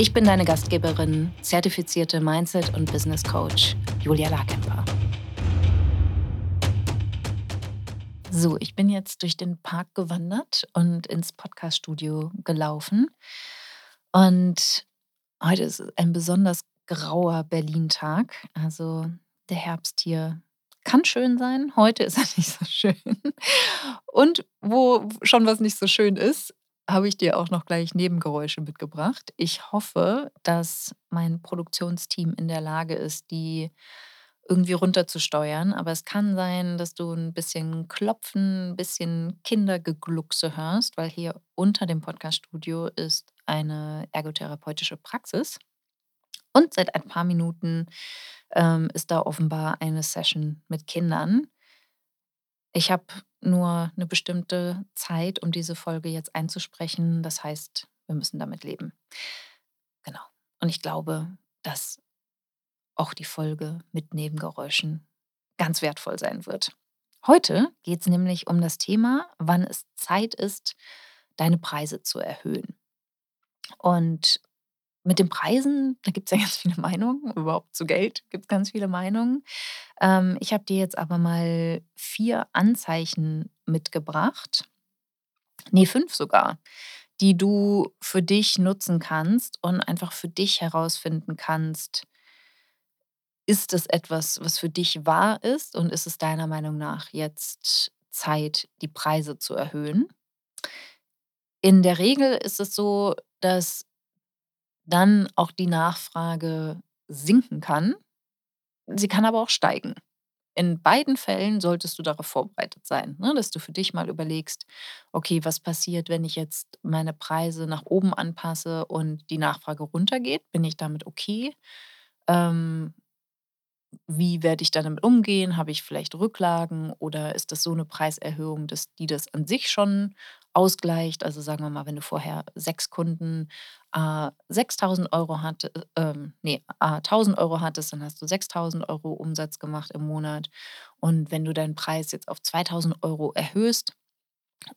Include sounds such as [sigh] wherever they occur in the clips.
Ich bin deine Gastgeberin, zertifizierte Mindset- und Business Coach Julia Larkemper. So, ich bin jetzt durch den Park gewandert und ins Podcaststudio gelaufen. Und heute ist ein besonders grauer Berlin-Tag. Also der Herbst hier kann schön sein. Heute ist er [laughs] nicht so schön. Und wo schon was nicht so schön ist, habe ich dir auch noch gleich Nebengeräusche mitgebracht. Ich hoffe, dass mein Produktionsteam in der Lage ist, die irgendwie runterzusteuern. Aber es kann sein, dass du ein bisschen Klopfen, ein bisschen Kindergegluckse hörst, weil hier unter dem Podcaststudio ist eine ergotherapeutische Praxis. Und seit ein paar Minuten ähm, ist da offenbar eine Session mit Kindern. Ich habe nur eine bestimmte Zeit, um diese Folge jetzt einzusprechen. Das heißt, wir müssen damit leben. Genau. Und ich glaube, dass auch die Folge mit Nebengeräuschen ganz wertvoll sein wird. Heute geht es nämlich um das Thema, wann es Zeit ist, deine Preise zu erhöhen. Und mit den Preisen, da gibt es ja [laughs] ganz viele Meinungen. Überhaupt zu Geld gibt es ganz viele Meinungen. Ähm, ich habe dir jetzt aber mal vier Anzeichen mitgebracht. Nee, fünf sogar, die du für dich nutzen kannst und einfach für dich herausfinden kannst, ist es etwas, was für dich wahr ist und ist es deiner Meinung nach jetzt Zeit, die Preise zu erhöhen? In der Regel ist es so, dass dann auch die Nachfrage sinken kann. Sie kann aber auch steigen. In beiden Fällen solltest du darauf vorbereitet sein, ne? dass du für dich mal überlegst, okay, was passiert, wenn ich jetzt meine Preise nach oben anpasse und die Nachfrage runtergeht? Bin ich damit okay? Ähm, wie werde ich damit umgehen? Habe ich vielleicht Rücklagen oder ist das so eine Preiserhöhung, dass die das an sich schon ausgleicht? Also sagen wir mal, wenn du vorher sechs Kunden äh, 6.000 Euro hatte, ähm, nee, äh, 1.000 Euro hattest, dann hast du 6.000 Euro Umsatz gemacht im Monat. Und wenn du deinen Preis jetzt auf 2.000 Euro erhöhst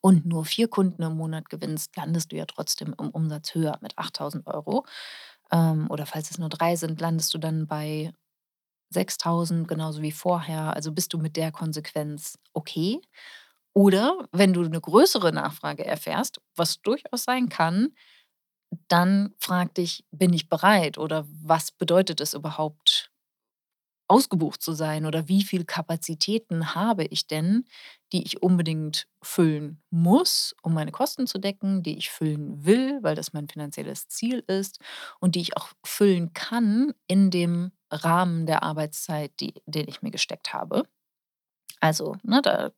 und nur vier Kunden im Monat gewinnst, landest du ja trotzdem im Umsatz höher mit 8.000 Euro. Ähm, oder falls es nur drei sind, landest du dann bei 6.000 genauso wie vorher. Also bist du mit der Konsequenz okay? Oder wenn du eine größere Nachfrage erfährst, was durchaus sein kann, dann frag dich, bin ich bereit oder was bedeutet es überhaupt, ausgebucht zu sein oder wie viel Kapazitäten habe ich denn, die ich unbedingt füllen muss, um meine Kosten zu decken, die ich füllen will, weil das mein finanzielles Ziel ist und die ich auch füllen kann in dem Rahmen der Arbeitszeit, die, den ich mir gesteckt habe. Also, ne, da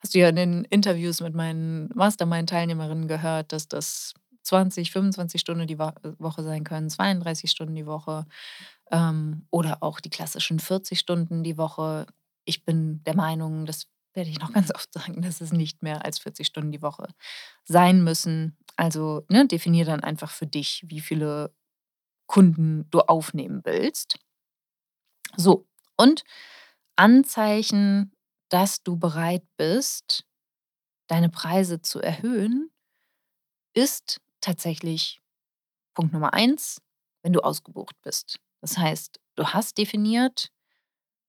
hast du ja in den Interviews mit meinen Mastermind-Teilnehmerinnen gehört, dass das 20, 25 Stunden die Woche sein können, 32 Stunden die Woche ähm, oder auch die klassischen 40 Stunden die Woche. Ich bin der Meinung, das werde ich noch [laughs] ganz oft sagen, dass es nicht mehr als 40 Stunden die Woche sein müssen. Also ne, definier dann einfach für dich, wie viele Kunden du aufnehmen willst. So, und Anzeichen, dass du bereit bist, deine Preise zu erhöhen, ist tatsächlich Punkt Nummer eins, wenn du ausgebucht bist. Das heißt, du hast definiert,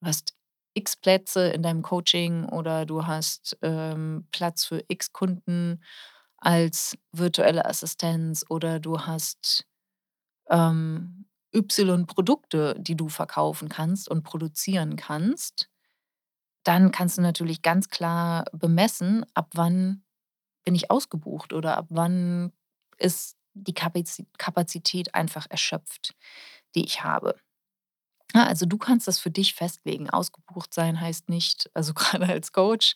du hast x Plätze in deinem Coaching oder du hast ähm, Platz für x Kunden als virtuelle Assistenz oder du hast ähm, y Produkte, die du verkaufen kannst und produzieren kannst. Dann kannst du natürlich ganz klar bemessen, ab wann bin ich ausgebucht oder ab wann ist die Kapazität einfach erschöpft, die ich habe. Ja, also du kannst das für dich festlegen. Ausgebucht sein heißt nicht also [laughs] grade als Coach,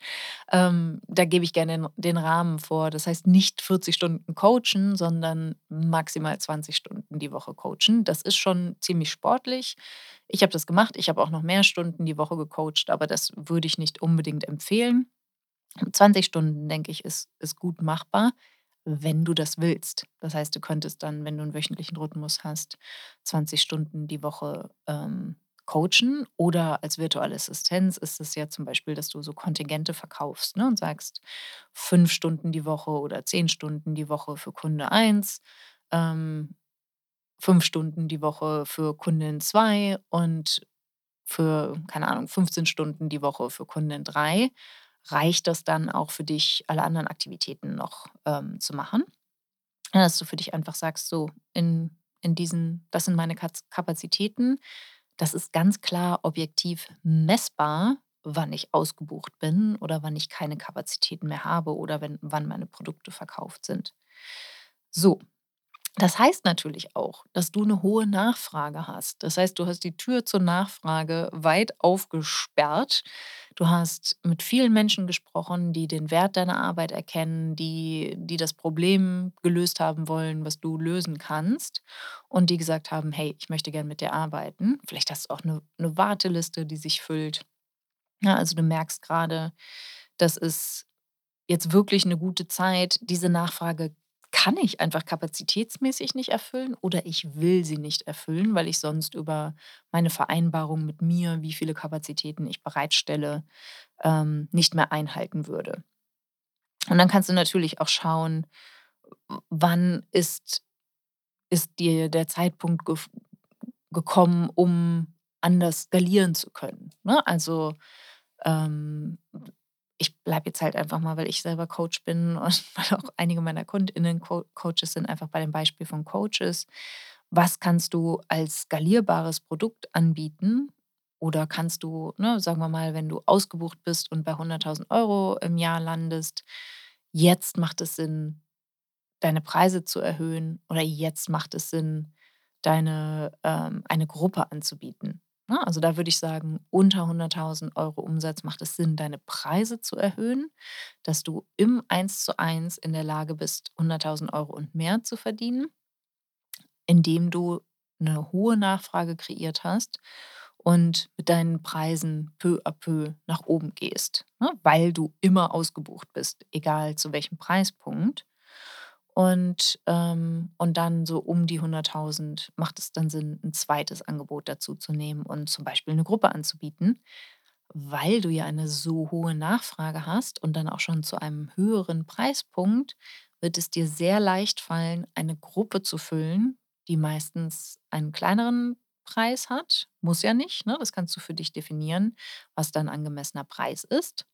ähm, da gebe ich gerne den den Rahmen vor. Das heißt nicht 40 Stunden coachen, sondern maximal 20 Stunden die Woche coachen. Das ist schon ziemlich sportlich. Ich habe das gemacht. Ich habe auch noch mehr Stunden die Woche gecoacht, aber das würde ich nicht unbedingt empfehlen. 20 Stunden, denke ich, ist ist gut machbar, wenn du das willst. Das heißt, du könntest dann, wenn du 'n wöchentlichen Rhythmus hast, 20 Stunden die Woche, ähm, coachen oder als virtuelle Assistenz ist es ja zum Beispiel, dass du so Kontingente verkaufst, ne, und sagst 5 Stunden die Woche oder 10 Stunden die Woche für Kunde 1, ähm, 5 Stunden die Woche für Kundin 2 und für, keine Ahnung, 15 Stunden die Woche für Kundin 3. Reicht das dann auch für dich, alle anderen Aktivitäten noch, ähm, zu machen? Dass du für dich einfach sagst: „So, in in diesen das sind meine Kapazitäten.“ Das ist ganz klar objektiv messbar, wann ich ausgebucht bin oder wann ich keine Kapazitäten mehr habe oder wenn wann meine Produkte verkauft sind. So, das heißt natürlich auch, dass du 'ne hohe Nachfrage hast. Das heißt, du hast die Tür zur Nachfrage weit aufgesperrt. Du hast mit vielen Menschen gesprochen, die den Wert deiner Arbeit erkennen, die die das Problem gelöst haben wollen, was du lösen kannst und die gesagt haben: „Hey, ich möchte gern mit dir arbeiten.“ Vielleicht hast du auch 'ne 'ne Warteliste, die sich füllt. Ja, also du merkst grade, das ist jetzt wirklich 'ne gute Zeit. Diese Nachfrage kann ich einfach kapazitätsmäßig nicht erfüllen oder ich will sie nicht erfüllen, weil ich sonst über meine Vereinbarung mit mir, wie viele Kapazitäten ich bereitstelle, ähm, nicht mehr einhalten würde. Und dann kannst du natürlich auch schauen, wann ist ist dir der Zeitpunkt gef gekommen, um anders skalieren zu können, ne? Also, ähm, ich bleibe jetzt halt einfach mal, weil ich selber Coach bin [laughs] und weil auch einige meiner KundInnen Co Coaches sind, einfach bei dem Beispiel von Coaches. Was kannst du als skalierbares Produkt anbieten? Oder kannst du, ne, sagen wir mal, wenn du ausgebucht bist und bei 100.000 € im Jahr landest, jetzt macht es Sinn, deine Preise zu erhöhen oder jetzt macht es Sinn, deine ähm, eine Gruppe anzubieten? Also, da würde ich sagen, unter 100.000 € Umsatz macht es Sinn, deine Preise zu erhöhen, dass du im Eins-zu-eins in der Lage bist, 100.000 € und mehr zu verdienen, indem du 'ne hohe Nachfrage kreiert hast und mit deinen Preisen peu à peu nach oben gehst, ne, weil du immer ausgebucht bist, egal zu welchem Preispunkt. Und, ähm und dann so um die 100.000 macht es dann Sinn, 'n 2. Angebot dazuzunehmen und zum Beispiel 'ne Gruppe anzubieten, weil du ja eine so hohe Nachfrage hast und dann auch schon zu einem höheren Preispunkt wird es dir sehr leicht fallen, eine Gruppe zu füllen, die meistens einen kleineren Preis hat. Muss ja nicht, ne? Das kannst du für dich definieren, was dein angemessener Preis ist.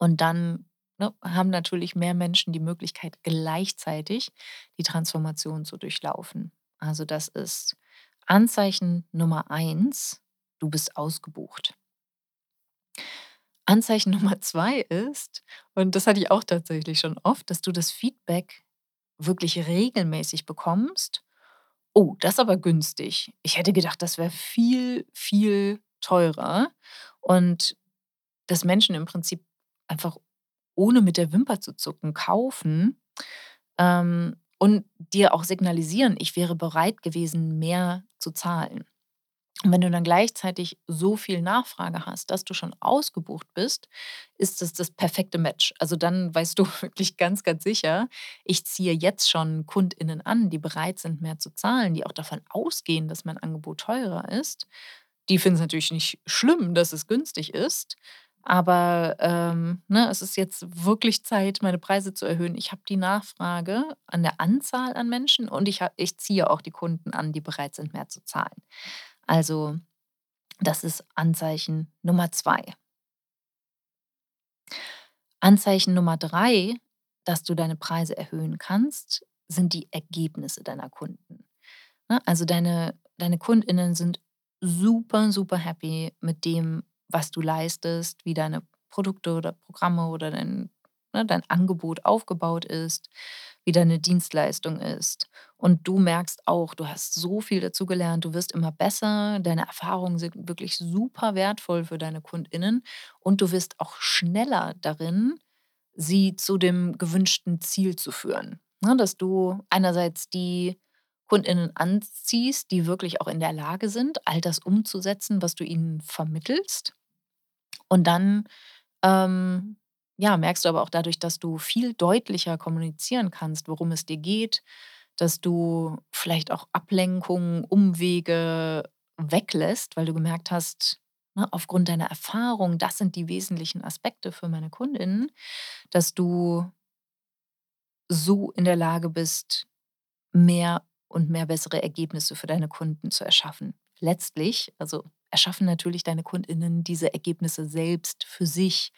Und dann, ne, haben natürlich mehr Menschen die Möglichkeit, gleichzeitig die Transformation zu durchlaufen. Also, das ist Anzeichen Nummer 1, du bist ausgebucht. Anzeichen [laughs] Nummer 2 ist und das hatte ich auch tatsächlich schon oft, dass du das Feedback wirklich regelmäßig bekommst: „Oh, das ist aber günstig. Ich hätte gedacht, das wäre viel, viel teurer.“ Und dass Menschen im Prinzip einfach ohne mit der Wimper zu zucken kaufen, ähm, und dir auch signalisieren: „Ich wäre bereit gewesen, mehr zu zahlen.“ Und wenn du dann gleichzeitig so viel Nachfrage hast, dass du schon ausgebucht bist, ist das das perfekte Match. Also, dann weißt du [laughs] wirklich ganz, ganz sicher: „Ich ziehe jetzt schon KundInnen an, die bereit sind, mehr zu zahlen, die auch davon ausgehen, dass mein Angebot teurer ist.“ Die finden's natürlich nicht schlimm, dass es günstig ist, aber, ähm, ne, es ist jetzt wirklich Zeit, meine Preise zu erhöhen. Ich habe die Nachfrage an der Anzahl an Menschen und ich ha ich ziehe auch die Kunden an, die bereit sind, mehr zu zahlen. Also, das ist Anzeichen Nummer 2. Anzeichen Nummer 3, dass du deine Preise erhöhen kannst, sind die Ergebnisse deiner Kunden, ne? Also, deine deine KundInnen sind super, super happy mit dem, was du leistest, wie deine Produkte oder Programme oder dein ne, dein Angebot aufgebaut ist. wie deine Dienstleistung ist. Und du merkst auch, du hast so viel dazu gelernt, du wirst immer besser, deine Erfahrungen sind wirklich super wertvoll für deine KundInnen und du wirst auch schneller darin, sie zu dem gewünschten Ziel zu führen. Ne, dass du einerseits die KundInnen anziehst, die wirklich auch in der Lage sind, all das umzusetzen, was du ihnen vermittelst. Und dann, ähm, ja, merkst du aber auch dadurch, dass du viel deutlicher kommunizieren kannst, worum es dir geht, dass du vielleicht auch Ablenkungen, Umwege weglässt, weil du gemerkt hast, ne, aufgrund deiner Erfahrung, das sind die wesentlichen Aspekte für meine KundInnen, dass du so in der Lage bist, mehr und mehr bessere Ergebnisse für deine Kunden zu erschaffen. Letztlich, also erschaffen natürlich deine KundInnen diese Ergebnisse selbst für sich,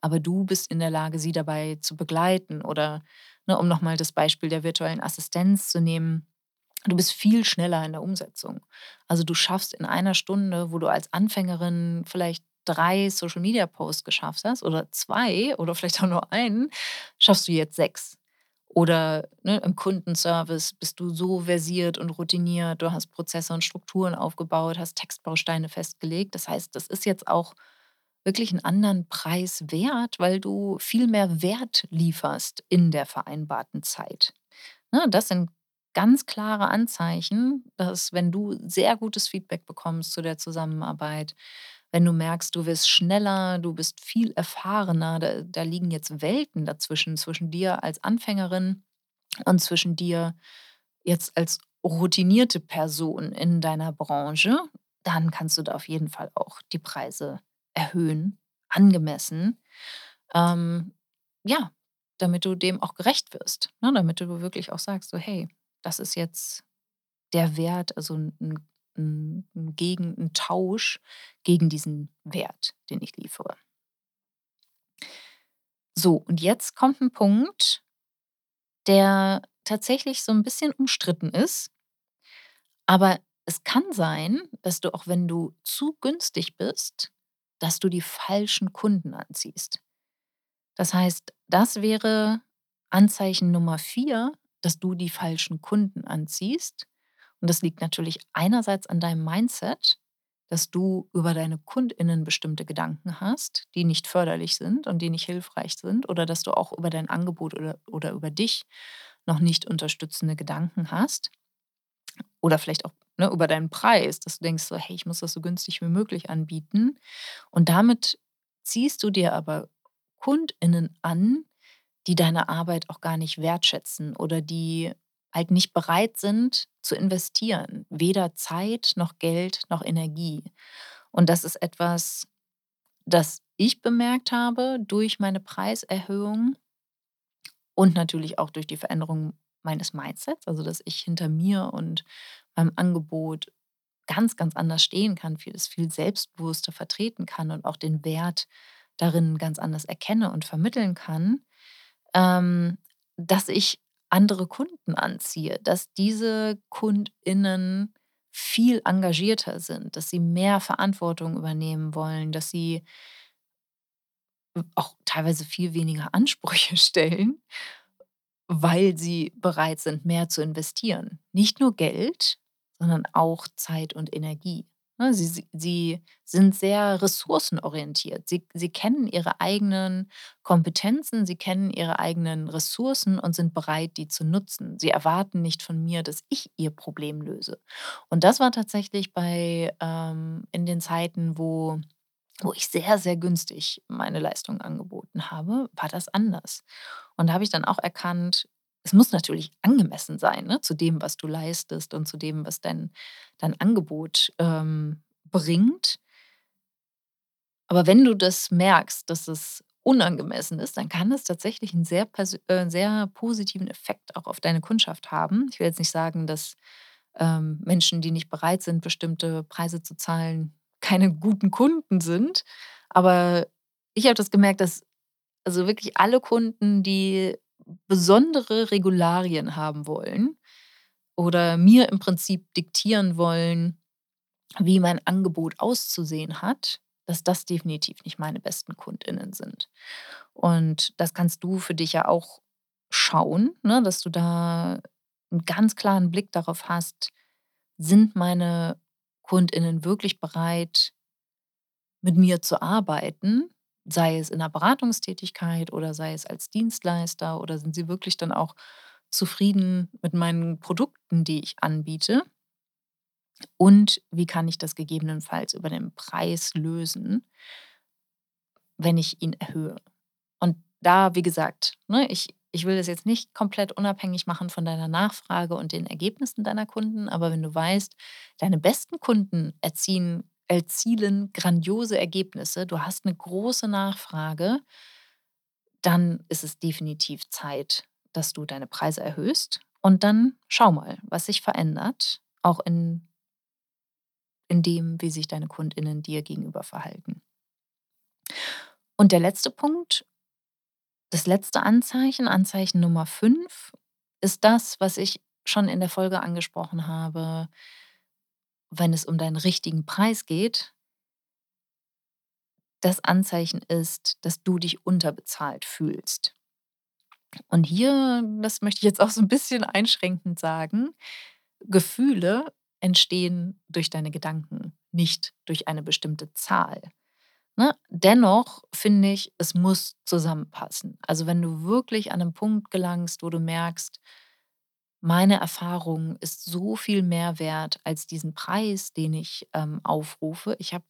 aber du bist in der Lage, sie dabei zu begleiten. Oder ne, um nochmal das Beispiel der virtuellen Assistenz zu nehmen, du bist viel schneller in der Umsetzung. Also du schaffst in einer Stunde, wo du als Anfängerin vielleicht drei Social-Media-Posts geschafft hast oder zwei oder vielleicht auch nur einen, schaffst du jetzt sechs. Oder ne, im Kundenservice bist du so versiert und routiniert, du hast Prozesse und Strukturen aufgebaut, hast Textbausteine festgelegt. Das heißt, das ist jetzt auch wirklich einen anderen Preis wert, weil du viel mehr Wert lieferst in der vereinbarten Zeit. Ne, das sind ganz klare Anzeichen, dass wenn du sehr gutes Feedback bekommst zu der Zusammenarbeit, wenn du merkst, du wirst schneller, du bist viel erfahrener, da, da liegen jetzt Welten dazwischen, zwischen dir als Anfängerin und zwischen dir jetzt als routinierte Person in deiner Branche, dann kannst du da auf jeden Fall auch die Preise erhöhen, angemessen. Ähm, ja, damit du dem auch gerecht wirst. Ne? Damit du wirklich auch sagst, so hey, das ist jetzt der Wert, also ein 'n 'n gegen 'n Tausch gegen diesen Wert, den ich liefere. So, und jetzt kommt ein Punkt, der tatsächlich so ein bisschen umstritten ist, aber es kann sein, dass du auch wenn du zu günstig bist, dass du die falschen Kunden anziehst. Das heißt, das wäre Anzeichen Nummer 4, dass du die falschen Kunden anziehst. Und das liegt natürlich einerseits an deinem Mindset, dass du über deine KundInnen bestimmte Gedanken hast, die nicht förderlich sind und die nicht hilfreich sind, oder dass du auch über dein Angebot oder, oder über dich noch nicht unterstützende Gedanken hast. Oder vielleicht auch ne, über deinen Preis, dass du denkst, so, hey, ich muss das so günstig wie möglich anbieten. Und damit ziehst du dir aber KundInnen an, die deine Arbeit auch gar nicht wertschätzen oder die halt nicht bereit sind zu investieren, weder Zeit noch Geld noch Energie. Und das ist etwas, das ich bemerkt habe durch meine Preiserhöhung und natürlich auch durch die Veränderung meines Mindsets, also dass ich hinter mir und meinem Angebot ganz, ganz anders stehen kann, vieles viel selbstbewusster vertreten kann und auch den Wert darin ganz anders erkenne und vermitteln kann, ähm, dass ich andere Kunden anziehe, dass diese KundInnen viel engagierter sind, dass sie mehr Verantwortung übernehmen wollen, dass sie auch teilweise viel weniger [laughs] Ansprüche stellen, weil sie bereit sind, mehr zu investieren. Nicht nur Geld, sondern auch Zeit und Energie. Ne, sie sie sind sehr ressourcenorientiert. Sie sie kennen ihre eigenen Kompetenzen, sie kennen ihre eigenen Ressourcen und sind bereit, die zu nutzen. Sie erwarten nicht von mir, dass ich ihr Problem löse. Und das war tatsächlich bei ähm, in den Zeiten, wo wo ich sehr, sehr günstig meine Leistung angeboten habe, war das anders. Und da habe ich dann auch erkannt es muss natürlich angemessen sein, ne, zu dem, was du leistest und zu dem, was dein dein Angebot, ähm, bringt. Aber wenn du das merkst, dass es unangemessen ist, dann kann es tatsächlich einen sehr äh, sehr positiven Effekt auch auf deine Kundschaft haben. Ich will jetzt nicht sagen, dass, ähm, Menschen, die nicht bereit sind, bestimmte Preise zu zahlen, keine guten Kunden sind. Aber ich habe das gemerkt, dass also wirklich alle Kunden, die besondere Regularien haben wollen oder mir im Prinzip diktieren wollen, wie mein Angebot auszusehen hat, dass das definitiv nicht meine besten KundInnen sind. Und das kannst du für dich ja auch schauen, ne, dass du da 'n ganz klaren Blick darauf hast: Sind meine KundInnen wirklich bereit mit mir zu arbeiten, sei es in 'ner Beratungstätigkeit oder sei es als Dienstleister oder sind sie wirklich dann auch zufrieden mit meinen Produkten, die ich anbiete? Und wie kann ich das gegebenenfalls über den Preis lösen wenn ich ihn erhöhe? Und da, wie gesagt, ne, ich ich will das jetzt nicht komplett unabhängig machen von deiner Nachfrage und den Ergebnissen deiner Kunden, aber wenn du weißt, deine besten Kunden erziehen erzielen grandiose Ergebnisse, du hast 'ne große Nachfrage dann ist es definitiv Zeit, dass du deine Preise erhöhst. Und dann schau mal, was sich verändert, auch in in dem, wie sich deine KundInnen dir gegenüber verhalten. Und der letzte Punkt das letzte Anzeichen, Anzeichen Nummer 5, ist das, was ich schon in der Folge angesprochen habe, wenn es um deinen richtigen Preis geht das Anzeichen ist, dass du dich unterbezahlt fühlst. Und hier, das möchte ich jetzt auch so 'n bisschen einschränkend sagen, Gefühle entstehen durch deine Gedanken, nicht durch eine bestimmte Zahl, ne? Dennoch finde ich, es muss zusammenpassen. Also, wenn du wirklich an 'nem Punkt gelangst, wo du merkst: „Meine Erfahrung ist so viel mehr wert als diesen Preis, den ich, ähm, aufrufe. Ich habe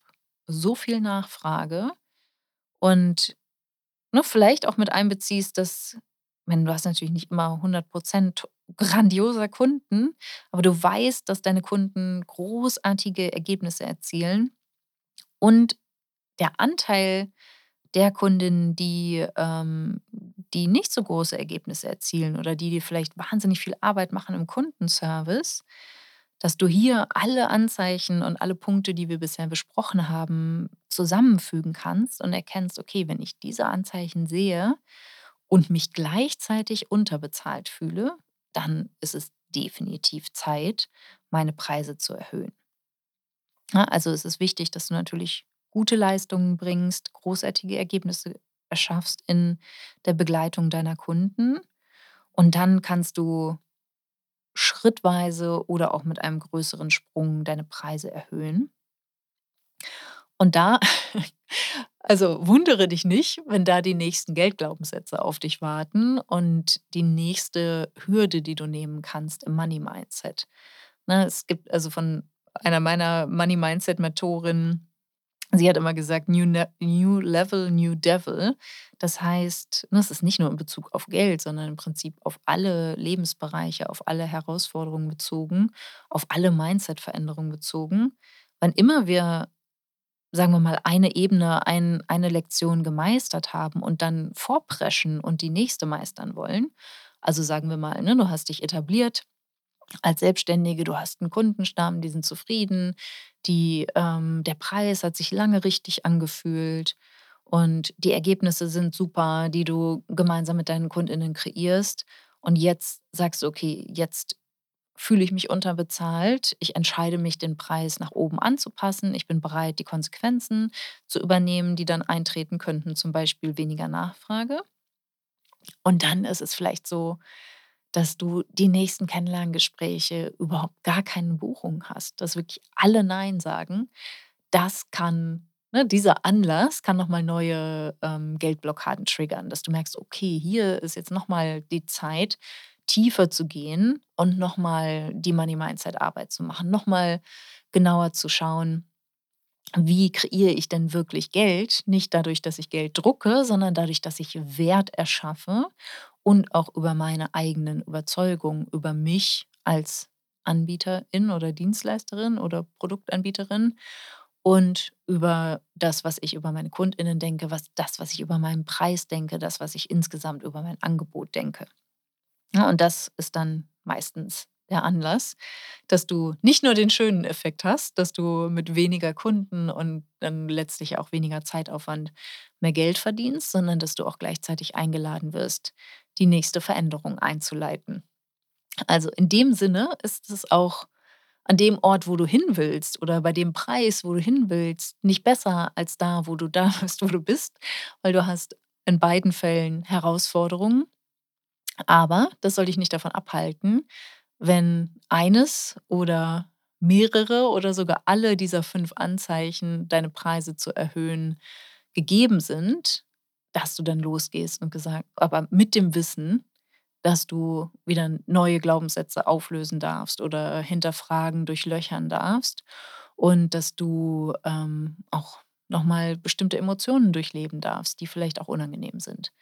so viel Nachfrage.“ Und, ne, vielleicht auch mit einbeziehst, dass meine, du hast natürlich nicht immer 100 % grandioser Kunden, aber du weißt, dass deine Kunden großartige Ergebnisse erzielen. Und der Anteil der Kundinnen, die, ähm die nicht so große Ergebnisse erzielen oder die dir vielleicht wahnsinnig viel Arbeit machen im Kundenservice, dass du hier alle Anzeichen und alle Punkte, die wir bisher besprochen haben, zusammenfügen kannst und erkennst: „Okay, wenn ich diese Anzeichen sehe und mich gleichzeitig unterbezahlt fühle, dann ist es definitiv Zeit, meine Preise zu erhöhen.“ Ne, also, es ist wichtig, dass du natürlich gute Leistungen bringst, großartige Ergebnisse erschaffst in der Begleitung deiner Kunden. Und dann kannst du schrittweise oder auch mit einem größeren Sprung deine Preise erhöhen. Und da [laughs] also, wundere dich nicht, wenn da die nächsten Geldglaubenssätze auf dich warten und die nächste Hürde, die du nehmen kannst im Money-Mindset. Ne, es gibt also von einer meiner Money-Mindset-Mentorinnen sie hat immer gesagt: „New ne new level, new devil.“ Das heißt, ne, es ist nicht nur in Bezug auf Geld, sondern im Prinzip auf alle Lebensbereiche, auf alle Herausforderungen bezogen, auf alle Mindset-Veränderungen bezogen. Wann immer wir, sagen wir mal, eine Ebene, ein eine Lektion gemeistert haben und dann vorpreschen und die nächste meistern wollen also, sagen wir mal, ne, du hast dich etabliert als Selbstständige, du hast 'n Kundenstamm, die sind zufrieden, die ähm, der Preis hat sich lange richtig angefühlt und die Ergebnisse sind super, die du gemeinsam mit deinen KundInnen kreierst. Und jetzt sagst du: „Okay, jetzt fühle ich mich unterbezahlt. Ich entscheide mich, den Preis nach oben anzupassen. Ich bin bereit, die Konsequenzen zu übernehmen, die dann eintreten könnten, zum Beispiel weniger Nachfrage.“ Und dann ist es vielleicht so, dass du die nächsten Kennenlerngespräche überhaupt gar keine Buchung hast, dass wirklich alle nein sagen. Das kann ne, dieser Anlass kann noch mal neue, ähm, Geldblockaden triggern, dass du merkst: „Okay, hier ist jetzt noch mal die Zeit, tiefer zu gehen und noch mal die Money-Mindset-Arbeit zu machen, noch mal genauer zu schauen: Wie kreiere ich denn wirklich Geld? Nicht dadurch, dass ich Geld drucke, sondern dadurch, dass ich Wert erschaffe und auch über meine eigenen Überzeugungen über mich als Anbieterin oder Dienstleisterin oder Produktanbieterin und über das, was ich über meine KundInnen denke, was das, was ich über meinen Preis denke, das, was ich insgesamt über mein Angebot denke.“ Ja, und das ist dann meistens der Anlass, dass du nicht nur den schönen Effekt hast, dass du mit weniger Kunden und dann letztlich auch weniger Zeitaufwand mehr Geld verdienst, sondern dass du auch gleichzeitig eingeladen wirst, die nächste Veränderung einzuleiten. Also, in dem Sinne ist es auch an dem Ort, wo du hin willst oder bei dem Preis, wo du hin willst, nicht besser als da, wo du da [laughs] bist, wo du bist, weil du hast in beiden Fällen Herausforderungen. Aber das soll dich nicht davon abhalten, wenn eines oder mehrere oder sogar alle dieser 5 Anzeichen, deine Preise zu erhöhen, gegeben sind, dass du dann losgehst und gesagt aber mit dem Wissen, dass du wieder neue Glaubenssätze auflösen darfst oder hinterfragen, durchlöchern darfst und dass du, ähm, auch noch mal bestimmte Emotionen durchleben darfst, die vielleicht auch unangenehm sind.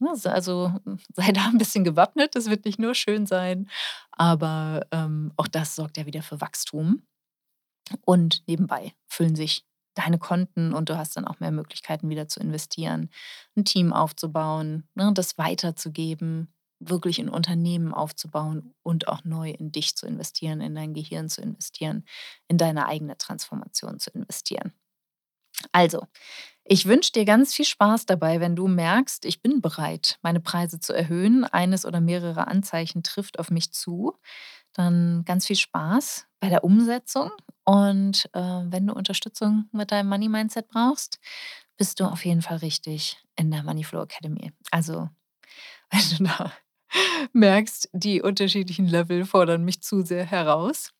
Ne, also, [laughs] sei da 'n bisschen gewappnet. Das wird nicht nur schön sein, aber, ähm, auch das sorgt ja wieder für Wachstum. Und nebenbei füllen sich deine Konten und du hast dann auch mehr Möglichkeiten, wieder zu investieren, 'n Team aufzubauen, ne, das weiterzugeben, wirklich in Unternehmen aufzubauen und auch neu in dich zu investieren, in dein Gehirn zu investieren, in deine eigene Transformation zu investieren. Also, ich wünsche dir ganz viel Spaß dabei, wenn du merkst: „Ich bin bereit, meine Preise zu erhöhen. Eines oder mehrere Anzeichen trifft auf mich zu.“ Dann ganz viel Spaß bei der Umsetzung und, äh, wenn du Unterstützung mit deinem Money-Mindset brauchst, bist du auf jeden Fall richtig in der Money-Flow Academy. Also, [laughs] wenn du da merkst, die unterschiedlichen Level fordern mich zu sehr heraus.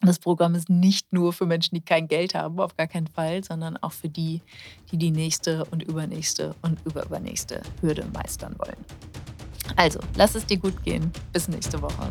Das Programm ist nicht nur für Menschen, die kein Geld haben, auf gar keinen Fall, sondern auch für die, die die nächste und übernächste und überübernächste Hürde meistern wollen. Also, lass es dir gut gehen. Bis nächste Woche.